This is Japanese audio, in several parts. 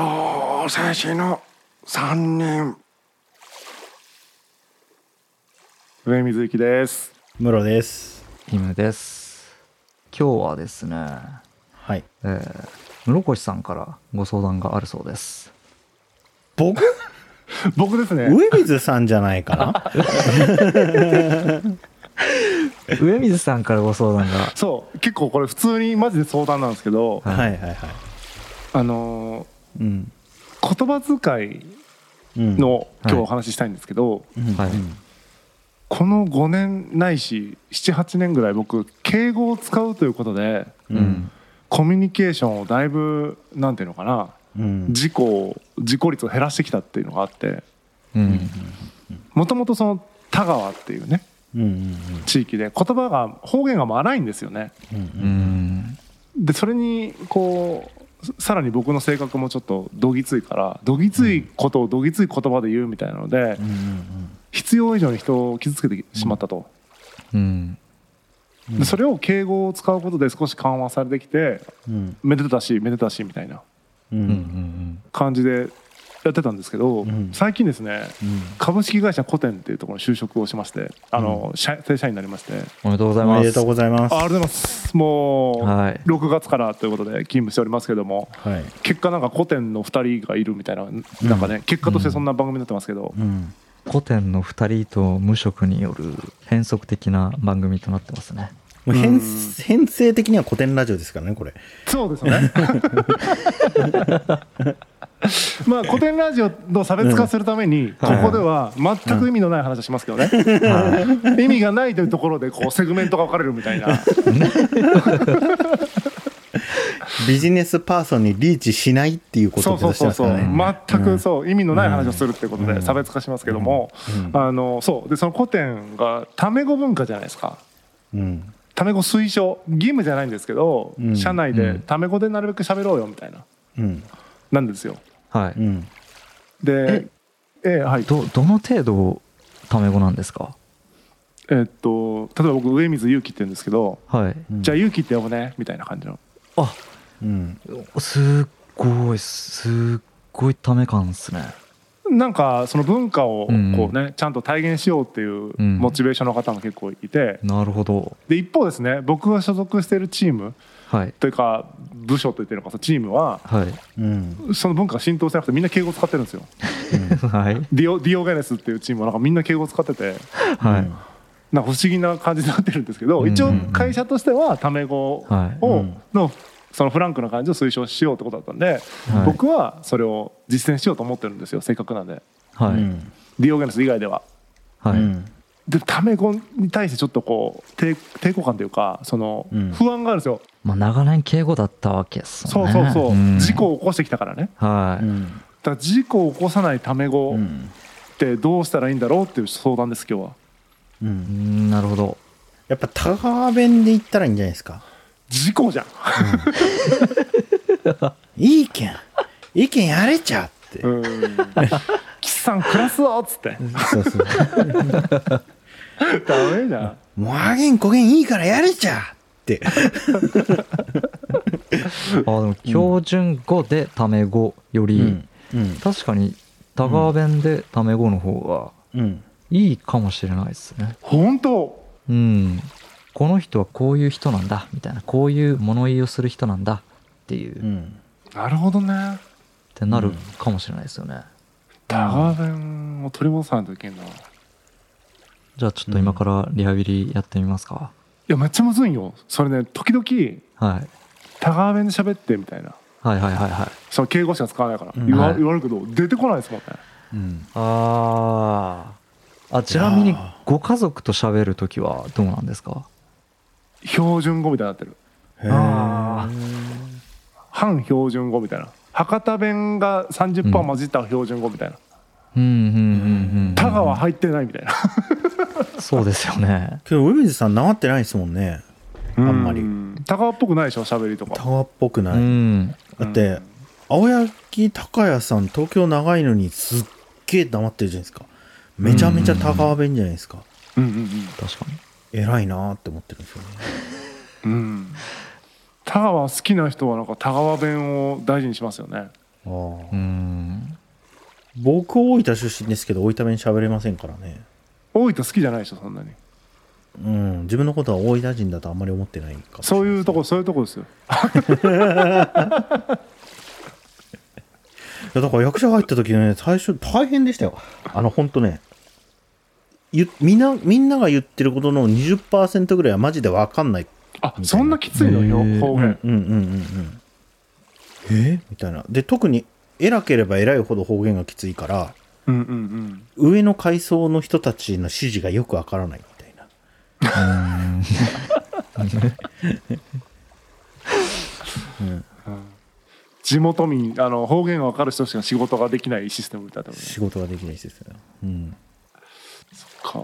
どうせ死の三人。上水幸です。室です。ヒムです。今日はですね、はい。えー、室越さんからご相談があるそうです。僕？僕ですね。上水さんじゃないかな？上水さんからご相談が。そう。結構これ普通にマジで相談なんですけど。はいはいはい。はいあのうん。ー言葉遣いうん。の今日はい。お話ししたいんですけど、うん。はい。この5年ないし78年ぐらい僕敬語を使うということでうん。うんコミュニケーションをだいぶなんていうのかなうん。事故を事故率を減らしてきたっていうのがあってうん。もともとその田川っていうねうんうん地域で言葉が方言が荒いんですよね。うんうん。でそれにこうささらに僕の性格もちょっとどぎついからどぎついことをどぎつい言葉で言うみたいなのでうん必要以上に人を傷つけてしまったと。うん。でそれを敬語を使うことで少し緩和されてきてうん。めでたしめでたしみたいなううんうんん。感じでやってたんですけど、うん。最近ですねうん。株式会社コテンっていうところに就職をしましてあの、社正社員になりまして。おめでとうございおます。めでとうございます。あありがとうございます。もう、はい。6月からということで勤務しておりますけどもはい。結果なんか古典の2人がいるみたいななんかね、結果としてそんな番組になってますけど、うん。古典の2人と無職による変則的な番組となってますね。もう編うん。編成的には古典ラジオですからねこれ。そうですね まあ古典ラジオの差別化するためにここでは全く意味のない話をしますけどね、は意味がないというところでこうセグメントが分かれるみたいな。ビジネスパーソンにリーチしないっていうことそうを目そうそうそう指してますからね。全くそう意味のない話をするっていうことうん。で差別化しますけどもうん。あのそう。でその古典がタメ語文化じゃないですか。うん。タメ語推奨。義務じゃないんですけど、うん。社内でタメ語でなるべく喋ろうよみたいな。うん。なんですよはい。うん。でえ？えはい。どどの程度タメ語なんですか？えっと例えば僕上水祐樹って言うんですけど、はい。うん。じゃあ祐樹って呼ぶねみたいな感じの。あうん。すっごいすっごいため感っすね。なんかその文化をうん。こうね、ちゃんと体現しようっていううん。モチベーションの方も結構いて、なるほど。で一方ですね僕が所属しているチームはい。というか部署と言ってるのかチームははい。うん。その文化が浸透してなくてみんな敬語使ってるんですよ。はい。ディオディオゲネスっていうチームはなんかみんな敬語使ってて。はい。なんか不思議な感じになってるんですけど、うん。一応会社としてはタメ語はい。を、うん。のそのフランクな感じを推奨しようってことだったんで、はい。僕はそれを実践しようと思ってるんですよせっかくなんで。はい。うん。ディオゲネス以外では。はい。うん。でタメ語に対してちょっとこう抵抵抗感というかそのうん。不安があるんですよ、まあ長年敬語だったわけっすそもね。うんそうそう、ん。事故を起こしてきたからね。はい。うん。だから事故を起こさないタメ語っうん。てどうしたらいいんだろうっていう相談です今日は。ううんんなるほど。やっぱ田川弁で言ったらいいんじゃないですか？事故じゃん、いいけん。いいけん。やれちゃって。うん。岸さん暮らすぞっつって。そうそう。ダメじゃん。もうあげんこげんいいからやれちゃ。って あでも標準語でタメ語より、確かに田川弁でタメ語の方がうん。いいかもしれないですね。本当？うん。この人はこういう人なんだみたいな。こういう物言いをする人なんだっていう、っうん。なるほどね。てなるかもしれないですよね、田川弁を取り戻さないといけんないじゃあちょっと今からリハビリやってみますか、やめっちゃむずいんよ。それね時々はい、田川弁で喋ってみたいな。はいはいはいはい。その敬語しか使わないから。うん。言わ,、はい。言われるけど出てこないですもんね。うんあー。あちなみにいやー。ご家族と喋る時はどうなんですか？標準語みたいになってる。へー。あ反標準語みたいな。博多弁が30%混じった標準語みたいな、うんうんうんうん。田川入ってないみたいな そうですよね。けど海水さんなまってないですもんね。あんまり。う田川っぽくないでしょ喋りとか。田川っぽくうない、ん。だって青柳高也さん東京長いのにすっげえ黙ってるじゃないですか。めちゃめちゃ田川弁じゃないですか。うん。うん確かに。偉いなーって思ってるんですよね。うん。うん田川好きな人はなんか田川弁を大事にしますよね。あー。うん。僕大分出身ですけど大分弁喋れませんからね大分好きじゃないでしょそんなに。うん自分のことは大分人だとあんまり思ってないかもしれないそういうとこそういうとこですよ。い やだから役者入った時ね最初大変でしたよ。あの本当ねゆみんなみんなが言ってることの20%ぐらいはマジで分かんない。あそんなきついの？よへー方言。うんうんうんうん。え？みたいな。で特に偉ければ偉いほど方言がきついからうんうんうん。上の階層の人たちの指示がよくわからないみたいな。地元民あの方言が分かる人しか仕事ができないシステムだったもんね仕事ができないですよ、うん、か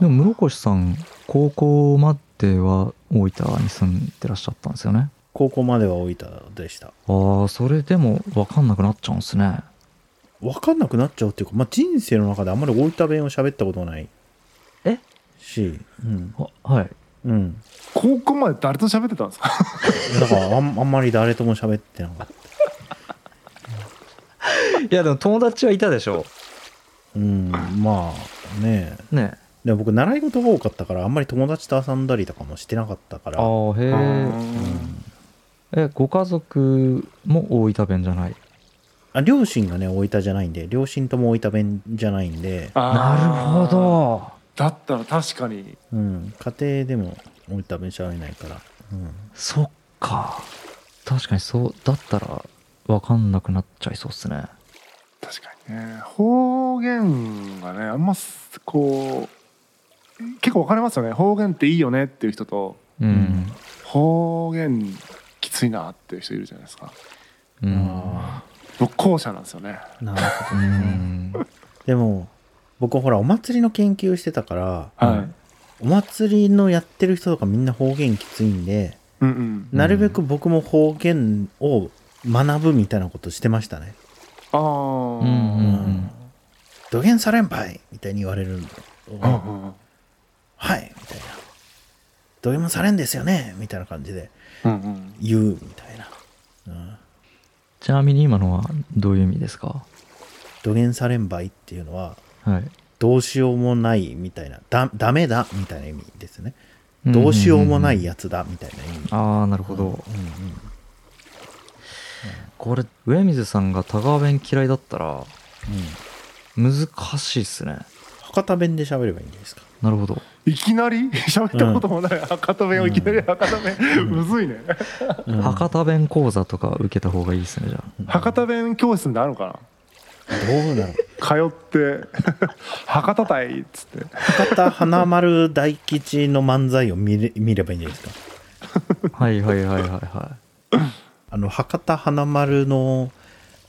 でも室越さん高校までは大分に住んでらっしゃったんですよね。高校までは大分でした。ああそれでも分かんなくなっちゃうんですね分かんなくなっちゃうっていうか、まあ、人生の中であんまり大分弁を喋ったことないえ？し、うん。ははい。うん、高校まで誰と喋ってたんですか？だからあんあんまり誰とも喋ってなかった。いやでも友達はいたでしょ。うんまあねねでも僕習い事が多かったからあんまり友達と遊んだりとかもしてなかったから。ああへええご家族も大分弁じゃない？あ両親がね大分じゃないんで両親とも大分弁じゃないんで、なるほど。だったら確かに。うん、家庭でも大分弁喋れないから、うん、そっか。確かにそうだったら分かんなくなっちゃいそうっすね。確かにね。方言がねあんますこう結構分かれますよね。方言っていいよねっていう人とうん。方言きついなっていう人いるじゃないですか。うん。あ僕後者なんですよね。あなるほうどね、ん。でも僕ほらお祭りの研究してたからはい。お祭りのやってる人とかみんな方言きついんで、うんうん。なるべく僕も方言を学ぶみたいなことしてましたね。ああうん。うんうん「土下されんばい!」みたいに言われるの。うんうんはいみたいな「土下もされんですよね」みたいな感じで言うみたいな「う。ん、ちなみに今のはどういう意味ですか？土下されんばい」っていうのははい。どうしようもないみたいなだダメだみたいな意味ですね。どうしようもないやつだみたいな意味。ああなるほど、うんうん。これ上水さんが田川弁嫌いだったらうん。難しいっすね。博多弁で喋ればいいんじゃないですか。なるほどいきなり？喋ったこともない。博多弁をいきなり博多弁。むずいね。うん。博多弁講座とか受けた方がいいですねじゃあ。博多弁教室ってあるのかどうな通って。博多隊っつって。博多華丸大吉の漫才を見れ見ればいいんじゃないですか？はいはいはいはいはあの博多華丸の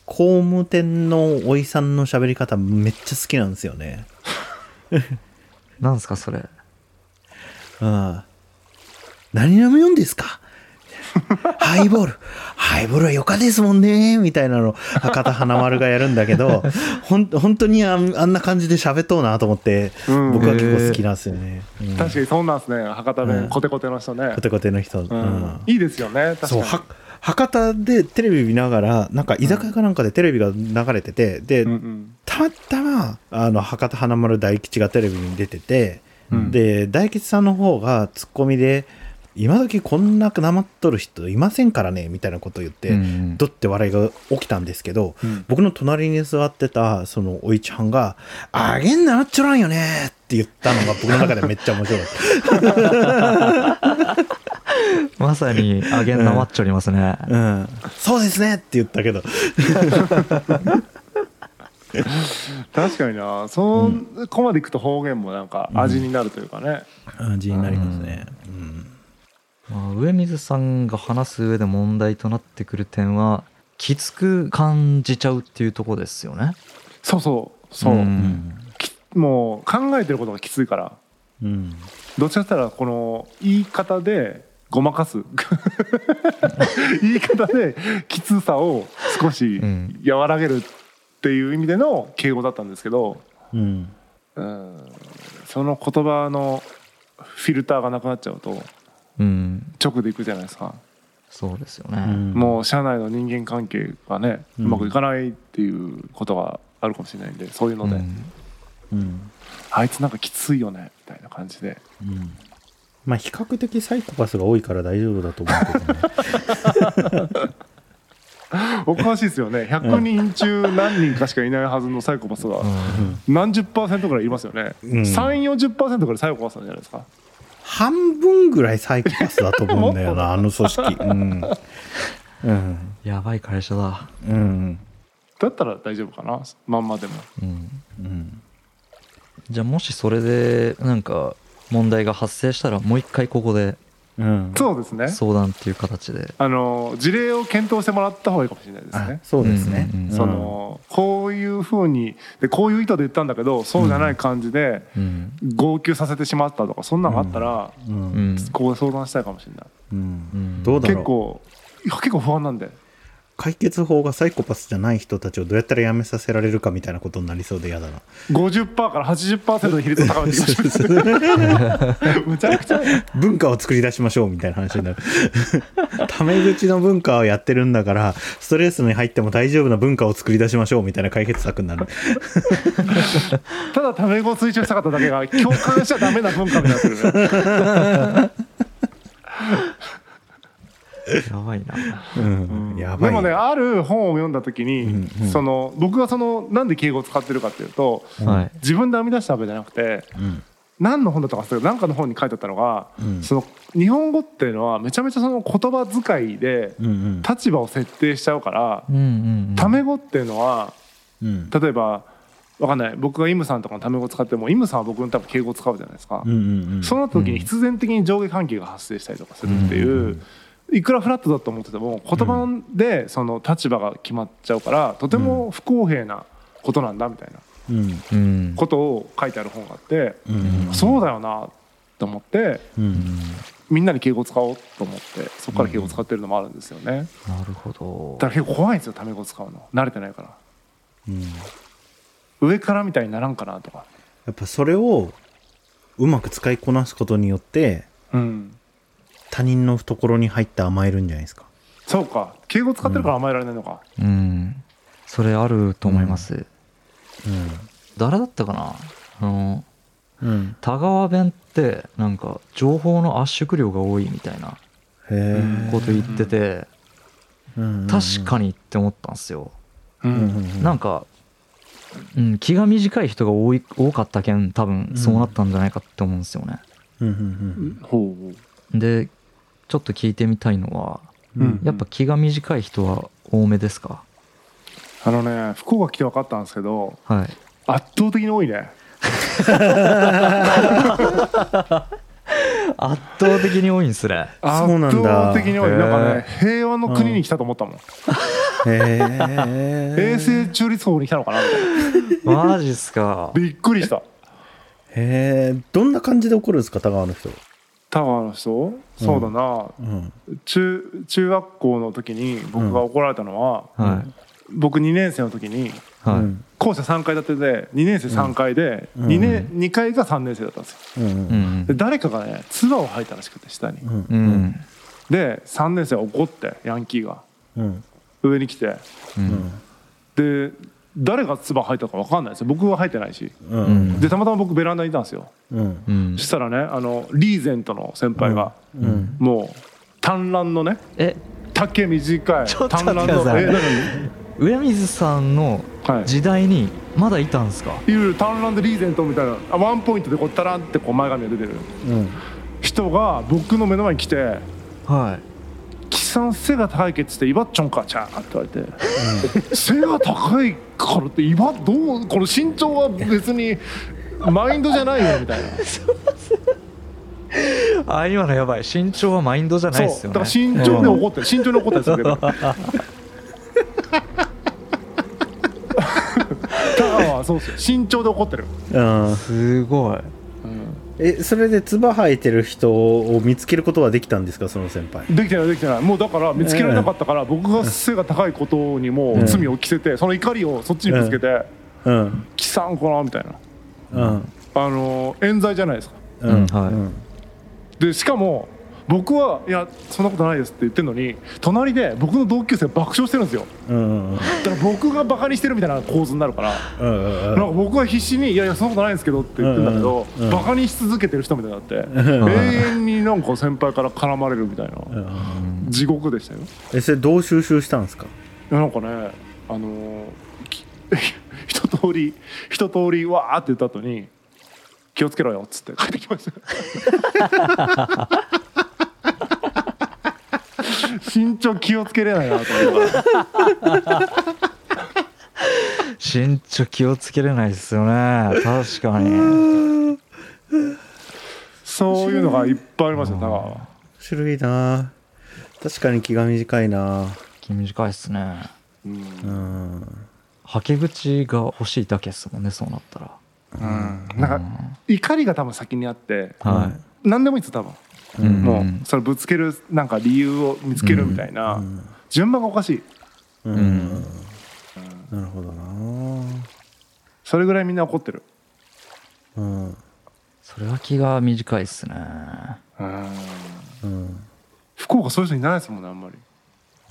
工務店のおいさんの喋り方めっちゃ好きなんですよね。い なんすかそれ？うん。何飲みよんですか？ハイボール。ハイボールはよかですもんね。みたいなの。博多華丸がやるんだけどほん本当にあんあんな感じで喋っとうなと思って、うん。僕は結構好きなんですよね、うん。確かにそんなんですね。博多弁、うん。コテコテの人ね。コテコテの人、ううん。んいいですよね確かに。そうは博多でテレビ見ながらなんか居酒屋かなんかでテレビが流れてて、で、たまたまあの博多華丸大吉がテレビに出てて、うん。で大吉さんの方がツッコミで「今時こんななまっとる人いませんからね」みたいなことを言って、うんどって笑いが起きたんですけど、うん。僕の隣に座ってたそのおいちゃんが「あげんなっちょらんよね」って言ったのが僕の中でめっちゃ面白かった。まさにアゲンナマッチョりますね、うん、そうですねって言ったけど、確かにな。そこまでいくと方言もなんか味になるというかね、味になりますね。うん。まあ、上水さんが話す上で問題となってくる点はきつく感じちゃうっていうところですよね。そうそうそう、うん。きもう考えてることがきついから。うん。どっちかったらこの言い方でごまかす。言い方できつさを少しうん。和らげるっていう意味での敬語だったんですけど、うん。うん、その言葉のフィルターがなくなっちゃうとうん。直でいくじゃないですか。そうですよね、うん。もう社内の人間関係がね、ううんまくいかないっていうことがあるかもしれないんでそういうので、うん。うん。あいつなんかきついよねみたいな感じで。うん。まあ比較的サイコパスが多いから大丈夫だと思うけどね おかしいですよね。100人中何人かしかいないはずのサイコパスが何十パーセントぐらいいますよね、うん。3 4 0ぐらいサイコパスなんじゃないですか半分ぐらいサイコパスだと思うんだよな あの組織。うん。うん。やばい会社だ。うん。だったら大丈夫かなまんまでも。うん。うん。じゃあもしそれでなんか問題が発生したらもう一回ここでうん。そうですね。相談っていう形で。あの事例を検討してもらった方がいいかもしれないですあねそうですね。うんうんうんそのこういうふうにでこういう意図で言ったんだけどそうじゃない感じでうん。号泣させてしまったとかそんなのがあったら、うん。ここで相談したいかもしれない。うん。どうだろう。結構いや結構不安なんで解決法がサイコパスじゃない人たちをどうやったらやめさせられるかみたいなことになりそうで嫌だな。50%から80%の比率を高めていきましょう。むちゃくちゃ文化を作り出しましょうみたいな話になる。タメ口の文化をやってるんだからストレスに入っても大丈夫な文化を作り出しましょうみたいな解決策になる。ただタメ語を追求したかっただけが共感しちゃダメな文化になってる。ね やばいな。うん。やばい。でもねある本を読んだ時に、うんうん。その僕がそのなんで敬語を使ってるかっていうとはい。自分で編み出したわけじゃなくてうん。何の本だったか忘れたけど何かの本に書いてあったのが、うん。その日本語っていうのはめちゃめちゃその言葉遣いでうんうん。立場を設定しちゃうから、うんうん語っていうのはうん。例えばわかんない。僕がイムさんとかのタメ語を使ってもイムさんは僕の多分敬語を使うじゃないですか、うんうんうん。そうなった時に必然的に上下関係が発生したりとかするっていう、うんいくらフラットだと思ってても言葉でその立場が決まっちゃうからとても不公平なことなんだみたいなことを書いてある本があって、うん。そうだよなと思ってうん。みんなに敬語を使おうと思ってそこから敬語を使ってるのもあるんですよね。なるほど。だから結構怖いんですよタメ語を使うの。慣れてないから。うん。上からみたいにならんかなとか。やっぱそれをうまく使いこなすことによってうん他人の懐に入って甘えるんじゃないですか？そうか。敬語使ってるから甘えられないのか、うん。それあると思います、う誰だったかな？あのんうん。田川弁ってなんか情報の圧縮量が多いみたいなへえこと言ってて確かににって思ったんですよ。うん。なんか、うん、気が短い人が多い多かったけん多分そうなったんじゃないかって思うんですよね。うんうんほう。でちょっと聞いてみたいのはうん。やっぱ気が短い人は多めですか？あのね福岡来て分かったんですけどはい。圧倒的に多いね。圧倒的に多いんすね。圧倒的に多い。なんかねへ平和の国に来たと思ったもん、へえ衛星中立国に来たのかな？みたいなマジっすか。びっくりした。へえどんな感じで怒るんですか田川の人タワーの人、そうだな。うん。中中学校の時に僕が怒られたのは、はい。僕2年生の時にはい、うん校舎3階建てで2年生3階でうん。2, 年2階が3年生だったんですよ。うん。うん。で誰かがね唾を吐いたらしくて下に。うん。で3年生は怒ってヤンキーが。うん。上に来て。うん。で誰が唾吐いたか分かんないですよ。僕は吐いてないし。ううん。んでたまたま僕ベランダにいたんですよ。うん。うんそしたらねあのリーゼントの先輩がうん。もう短乱のねえ？丈短いちょっと短乱待ってください。のえ上水さんの何はい。時代にまだいたんですか？いろいろ短乱でリーゼントみたいなあワンポイントでこうタランってこう前髪が出てる。うん。人が僕の目の前に来てはい「貴さん背が高いけ」っつって「イバッチョンかちゃー」って言われて「背が高いからってイバどうこの身長は別にマインドじゃないよ」みたいなあ今のやばい身長はマインドじゃないっすそうだから身長で怒ってる身長で怒ってるんですけど田川はそうですよ身長で怒ってる、うんすごいえそれで唾吐いてる人を見つけることはできたんですかその先輩。できてないできてない。もうだから見つけられなかったから僕が背が高いことにもうん罪を着せてその怒りをそっちにぶつけてうん「貴さんかな」みたいな。うん。あの冤罪じゃないですか。うん。はい。うんでしかも僕はいやそんなことないですって言ってるのに隣で僕の同級生爆笑してるんですよ。だから僕がバカにしてるみたいな構図になるからなんか僕は必死に「いやいやそんなことないんですけど」って言ってんだけど、うんうんバカにし続けてる人みたいになって、ん永遠になんか先輩から絡まれるみたいな、うん地獄でしたよ。えそれどう収集したんですか？いやなんかねあの 一通り一通りわーって言った後に「気をつけろよ」っつって帰ってきました 身長気をつけれないなと思って。身長気をつけれないですよね。確かに。そういうのがいっぱいありました田川は面白いな。確かに気が短いな。気短いっすね。うん。うんはけ口が欲しいだけっすもんねそうなったら。うん。なんか怒りが多分先にあっては何でもいいです多分もうそれぶつけるなんか理由を見つけるみたいな、順番がおかしい。うん、うん。なるほどな。それぐらいみんな怒ってる。うん。それは気が短いっすね。うん。福岡そういう人いないですもんねあんまり。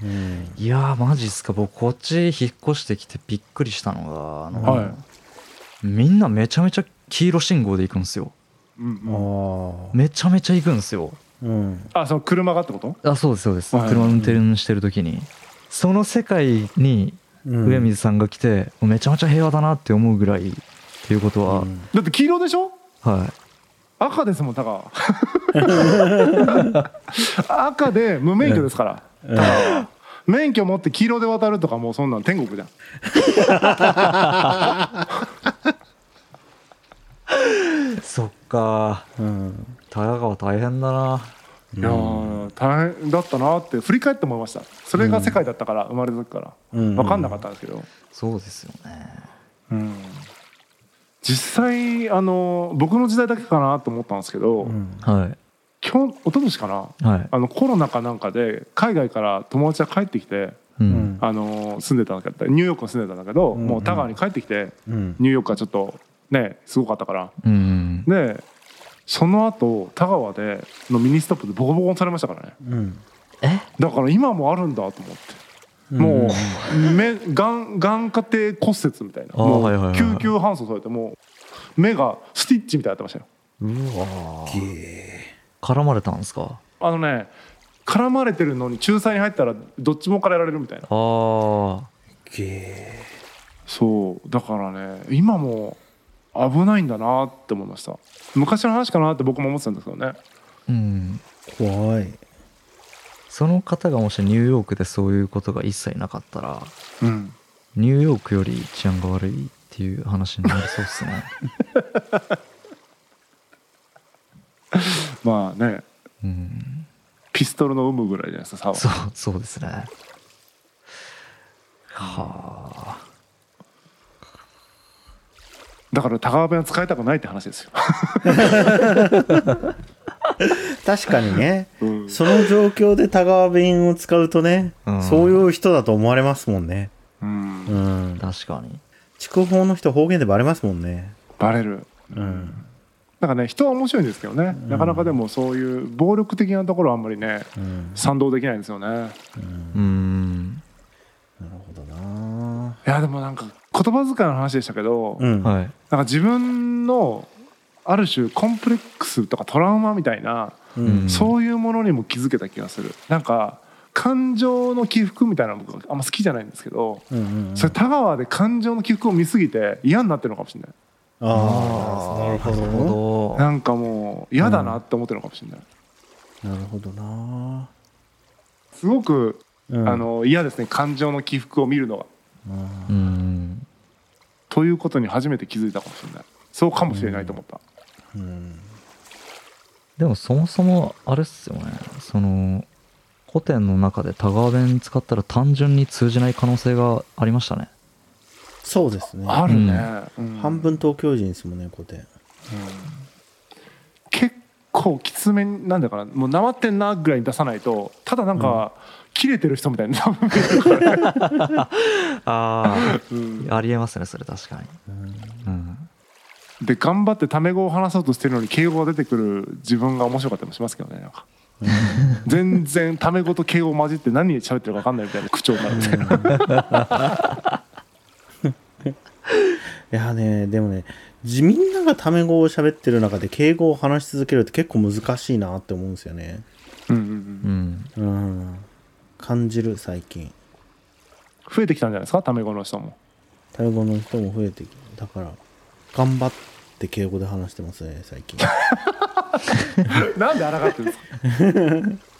うん。いやーマジっすか。僕こっち引っ越してきてびっくりしたのがあの、はい。みんなめちゃめちゃ黄色信号で行くんですようんめちゃめちゃ行くんですよ。うん。あその車がってこと？あそうですそうです、はい。車運転してる時に。その世界にうん。上水さんが来て、めちゃめちゃ平和だなって思うぐらいっていうことは、うん。だって黄色でしょ？はい。赤ですもんタカ。赤で無免許ですから。タカは。免許持って黄色で渡るとかもうそんなん天国じゃん そっか。うん。田川大変だな。いやー大変だったなって振り返って思いました。それが世界だったから生まれた時から。うん。分かんなかったんですけど、そうですよね。うん。実際あの僕の時代だけかなと思ったんですけど、うん。はい。今日一昨年かなはい。あのコロナかなんかで海外から友達が帰ってきてううんん。あの住んでたんだけどニューヨークに住んでたんだけど、うん。もう田川に帰ってきてうん。ニューヨークはちょっとねすごかったから。うん。でその後田川でのミニストップでボコボコにされましたからね。うん。え？だから今もあるんだと思って。もう目、眼、眼窩底骨折みたいな。もう救急搬送されてもう目がスティッチみたいになってましたよ。うわ絡まれたんですか？あのね絡まれてるのに仲裁に入ったらどっちもからやられるみたいな。ああげそう。だからね今も危ないんだなって思いました。昔の話かなって僕も思ってたんですけどね。うんー怖い。その方がもしニューヨークでそういうことが一切なかったらうんニューヨークより治安が悪いっていう話になりそうっすね。まあね。うん。ピストルの有無ぐらいじゃないですかそうそうですね。はあだから高川弁は使いたくないって話ですよ、確かにね。うん。その状況で田川弁を使うとね、うん。そういう人だと思われますもんね。うん。うん。確かに。筑豊の人方言でバレますもんね。バレる。うん。なんかね人は面白いんですけどね、なかなかでもそういう暴力的なところはあんまりねうん。賛同できないんですよね。うん。なるほどな。いやでもなんか言葉遣いの話でしたけど、うん。はい。なんか自分のある種コンプレックスとかトラウマみたいな、うん。そういうものにも気づけた気がする。なんか感情の起伏みたいなの僕あんま好きじゃないんですけど、うんうんうん。それ田川で感情の起伏を見すぎて嫌になってるのかもしれない。ああなるほどなるほど。なんかもう嫌だなって思ってるのかもしれない、なるほどな。すごく、うん。あの嫌ですね。感情の起伏を見るのがうん。ということに初めて気づいたかもしれない。そうかもしれないと思った、うん。でもそもそもあれっすよね。その古典の中で田川弁使ったら単純に通じない可能性がありましたね。そうですね。あるね、うん。半分東京人ですもんね古典。結構きつめになんだかなもうなまってんなぐらいに出さないとただなんか、切れてる人みたいに多分見えるからね、あうん。あありえますねそれ確かに。うん。で頑張ってタメ語を話そうとしてるのに敬語が出てくる自分が面白かったりもしますけどねなんか。全然タメ語と敬語混じって何喋ってるか分かんないみたいな口調になるみたいな、いやねでもねじみんながタメ語を喋ってる中で敬語を話し続けるって結構難しいなって思うんですよね。うんうんうん。うん。うん。感じる最近。増えてきたんじゃないですか？タメ語の人も。タメ語の人も増えてきだから頑張って敬語で話してますね最近。なんで抗ってるんですか？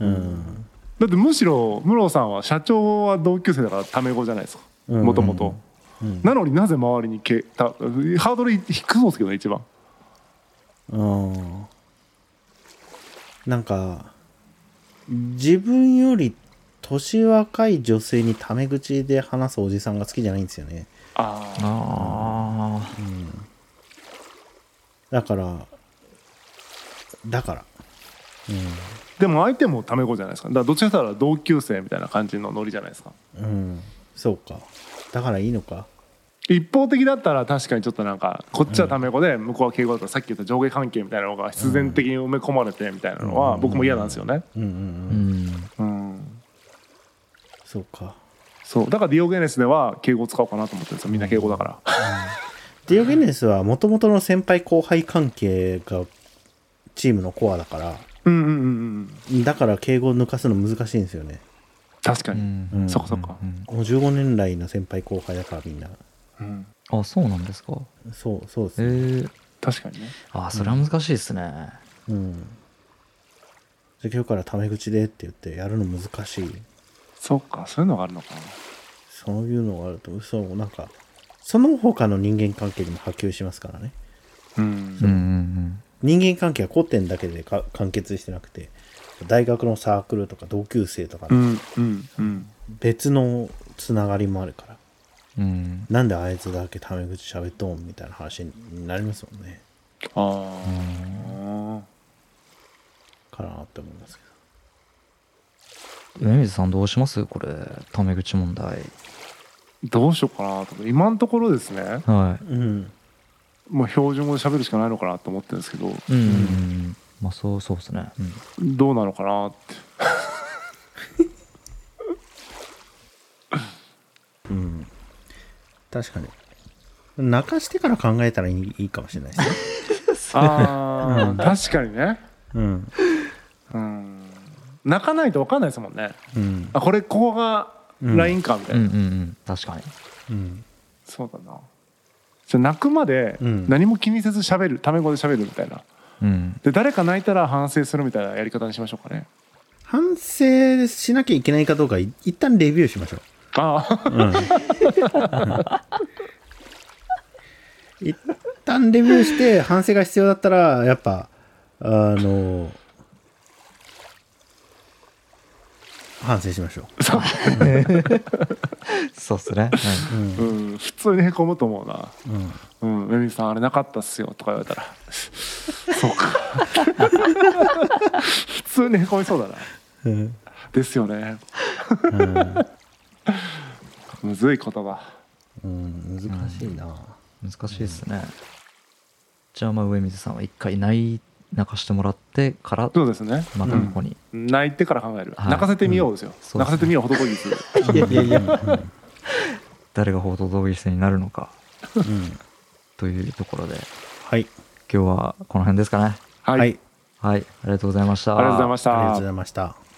うん。だってむしろ室さんは社長は同級生だからタメ語じゃないですか。うん。もともとうん。なのになぜ周りにけたハードル低そうですけどね一番。うん。なんか自分より年若い女性にタメ口で話すおじさんが好きじゃないんですよね。ああああだからだから。でも相手もタメ語じゃないですか。だからどっちかというと同級生みたいな感じのノリじゃないですか。うん、うん、そうか。だからいいのか一方的だったら確かにちょっとなんかこっちはタメ語で向こうは敬語だったらさっき言った上下関係みたいなのが必然的に埋め込まれてみたいなのは僕も嫌なんですよね。うん。うん。ううん。ん。うん。そうかそうだからディオゲネスでは敬語を使おうかなと思ってるん。ですよみん。な敬語だからディオゲネスはもともとの先輩後輩関係がチームのコアだからうん。うん。うん。うん。だから敬語を抜かすの難しいん。ですよね確かに、うん。うん。そっかそっか、うん。もう15年来の先輩後輩だからみん。なうん、あそうなんですか。そうそうですえねー、確かにね。あそれは難しいですね。うん。じゃあ今日からタメ口でって言ってやるの難しい。そっかそういうのがあるのかな。そういうのがあると嘘なんかその他の人間関係にも波及しますからね。うんうんうん。人間関係は古典だけでか完結してなくて大学のサークルとか同級生とかのうんうんうん。別のつながりもあるから、うん。うんなんであいつだけタメ口喋っとんみたいな話になりますもんね。ああかなって思いますけ上水さんどうしますこれタメ口問題。どうしようかなと。今のところですね。はどうん。もう標準語で喋るしかないのかなと思ってるんですけど。いうん。うん。うん。まあそうそうですね。うん。どうなのかなってうん確かに。泣かしてから考えたらいいいいかもしれないですね。ああ、うん。確かにね。うん。うん。泣かないと分かんないですもんね。うん。あこれここがうん。ラインかみたいな、うんうんうん。確かに。うん。そうだな。じゃあ泣くまでうん。何も気にせず喋るタメ語で喋るみたいな。うん。で誰か泣いたら反省するみたいなやり方にしましょうかね。反省しなきゃいけないかどうかい一旦レビューしましょう。ああうん一旦レビューして反省が必要だったらやっぱあの反省しましょそう。っすね。う、うん。うん。普通にへこむと思うな。うん。うん「めみさんあれなかったっすよ」とか言われたら。そうか。普通にへこみそうだな。うん。ですよねむずい言葉。うん難しいな、難しいですね。じゃあまあ上水さんは一回泣い泣かしてもらってからそうですね。またここに、泣いてから考える、はい。泣かせてみようですよ、そうですね。泣かせてみようホトトギスいやいやいや。誰が報道同義生になるのか。うん。というところで。はい。今日はこの辺ですかね。はい、はい。はい。ありがとうございました。ありがとうございました。ありがとうございました